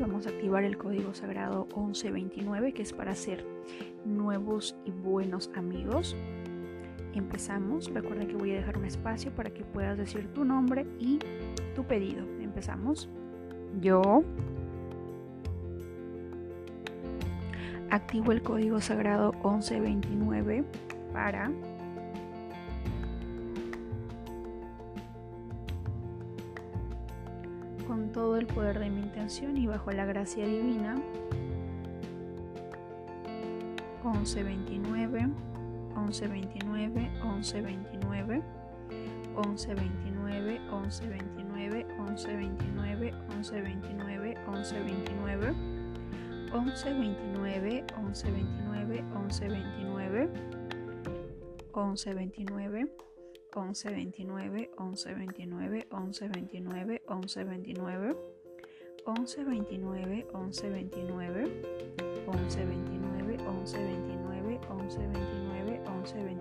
vamos a activar el código sagrado 1129 que es para hacer nuevos y buenos amigos. Empezamos. Recuerda que voy a dejar un espacio para que puedas decir tu nombre y tu pedido. Empezamos. Yo activo el código sagrado 1129 para con todo el poder de mi intención y bajo la gracia divina 1129 1129 1129 1129 1129 1129 1129 1129 1129 1129 1129 1129 1129 1129 1129 1129 1129 1129 1129 1129 1129 1129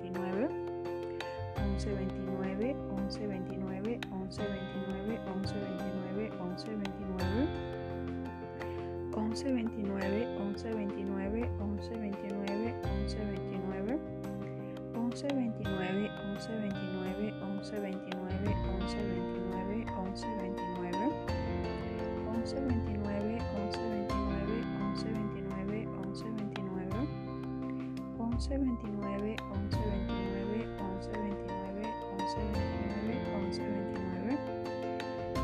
1129 1129 1129 1129 1129 1129 1129 1129 1129 1129 1129 1129 1129 1129 1129 1129 1129 1129 1129 1129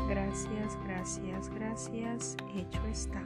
Gracias, gracias, gracias. Hecho está.